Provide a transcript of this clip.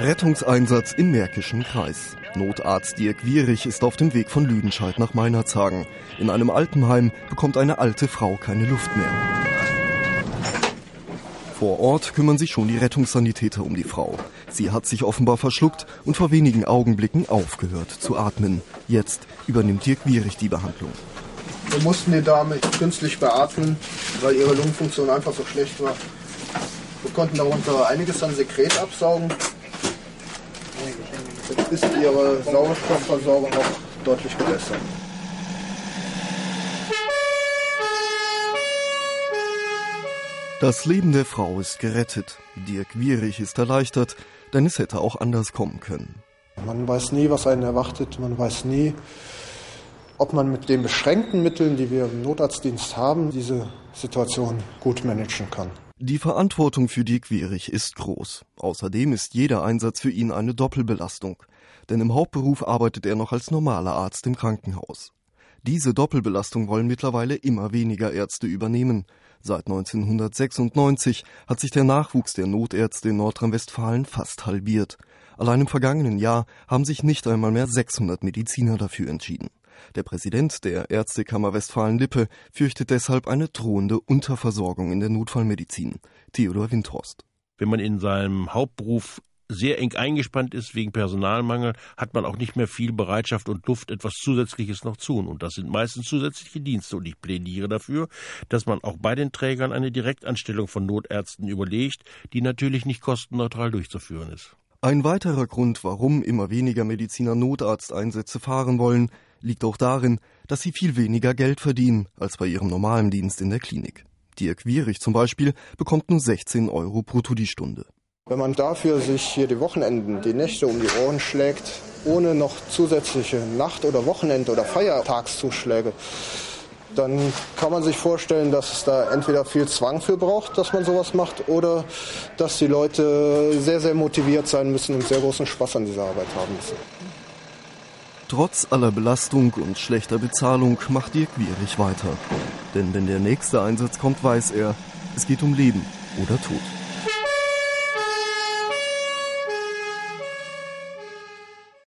Rettungseinsatz im Märkischen Kreis. Notarzt Dirk Wierig ist auf dem Weg von Lüdenscheid nach Meinerzhagen. In einem Altenheim bekommt eine alte Frau keine Luft mehr. Vor Ort kümmern sich schon die Rettungssanitäter um die Frau. Sie hat sich offenbar verschluckt und vor wenigen Augenblicken aufgehört zu atmen. Jetzt übernimmt Dirk Wierig die Behandlung. Wir mussten die Dame künstlich beatmen, weil ihre Lungenfunktion einfach so schlecht war. Wir konnten darunter einiges an Sekret absaugen. Jetzt ist ihre Sauerstoffversorgung auch deutlich gebessert. Das Leben der Frau ist gerettet. Dirk Wierig ist erleichtert, denn es hätte auch anders kommen können. Man weiß nie, was einen erwartet. Man weiß nie, ob man mit den beschränkten Mitteln, die wir im Notarztdienst haben, diese Situation gut managen kann. Die Verantwortung für Dirk Wierig ist groß. Außerdem ist jeder Einsatz für ihn eine Doppelbelastung. Denn im Hauptberuf arbeitet er noch als normaler Arzt im Krankenhaus. Diese Doppelbelastung wollen mittlerweile immer weniger Ärzte übernehmen. Seit 1996 hat sich der Nachwuchs der Notärzte in Nordrhein-Westfalen fast halbiert. Allein im vergangenen Jahr haben sich nicht einmal mehr 600 Mediziner dafür entschieden. Der Präsident der Ärztekammer Westfalen-Lippe fürchtet deshalb eine drohende Unterversorgung in der Notfallmedizin. Theodor Windhorst. Wenn man in seinem Hauptberuf sehr eng eingespannt ist wegen Personalmangel, hat man auch nicht mehr viel Bereitschaft und Luft, etwas Zusätzliches noch zu tun. Und das sind meistens zusätzliche Dienste. Und ich plädiere dafür, dass man auch bei den Trägern eine Direktanstellung von Notärzten überlegt, die natürlich nicht kostenneutral durchzuführen ist. Ein weiterer Grund, warum immer weniger Mediziner Notarzteinsätze fahren wollen, liegt auch darin, dass sie viel weniger Geld verdienen als bei ihrem normalen Dienst in der Klinik. Dirk Wierig zum Beispiel bekommt nur 16 Euro brutto die Stunde. Wenn man dafür sich hier die Wochenenden, die Nächte um die Ohren schlägt, ohne noch zusätzliche Nacht- oder Wochenend- oder Feiertagszuschläge, dann kann man sich vorstellen, dass es da entweder viel Zwang für braucht, dass man sowas macht, oder dass die Leute sehr, sehr motiviert sein müssen und sehr großen Spaß an dieser Arbeit haben müssen. Trotz aller Belastung und schlechter Bezahlung macht Dirk Wierig weiter. Denn wenn der nächste Einsatz kommt, weiß er, es geht um Leben oder Tod.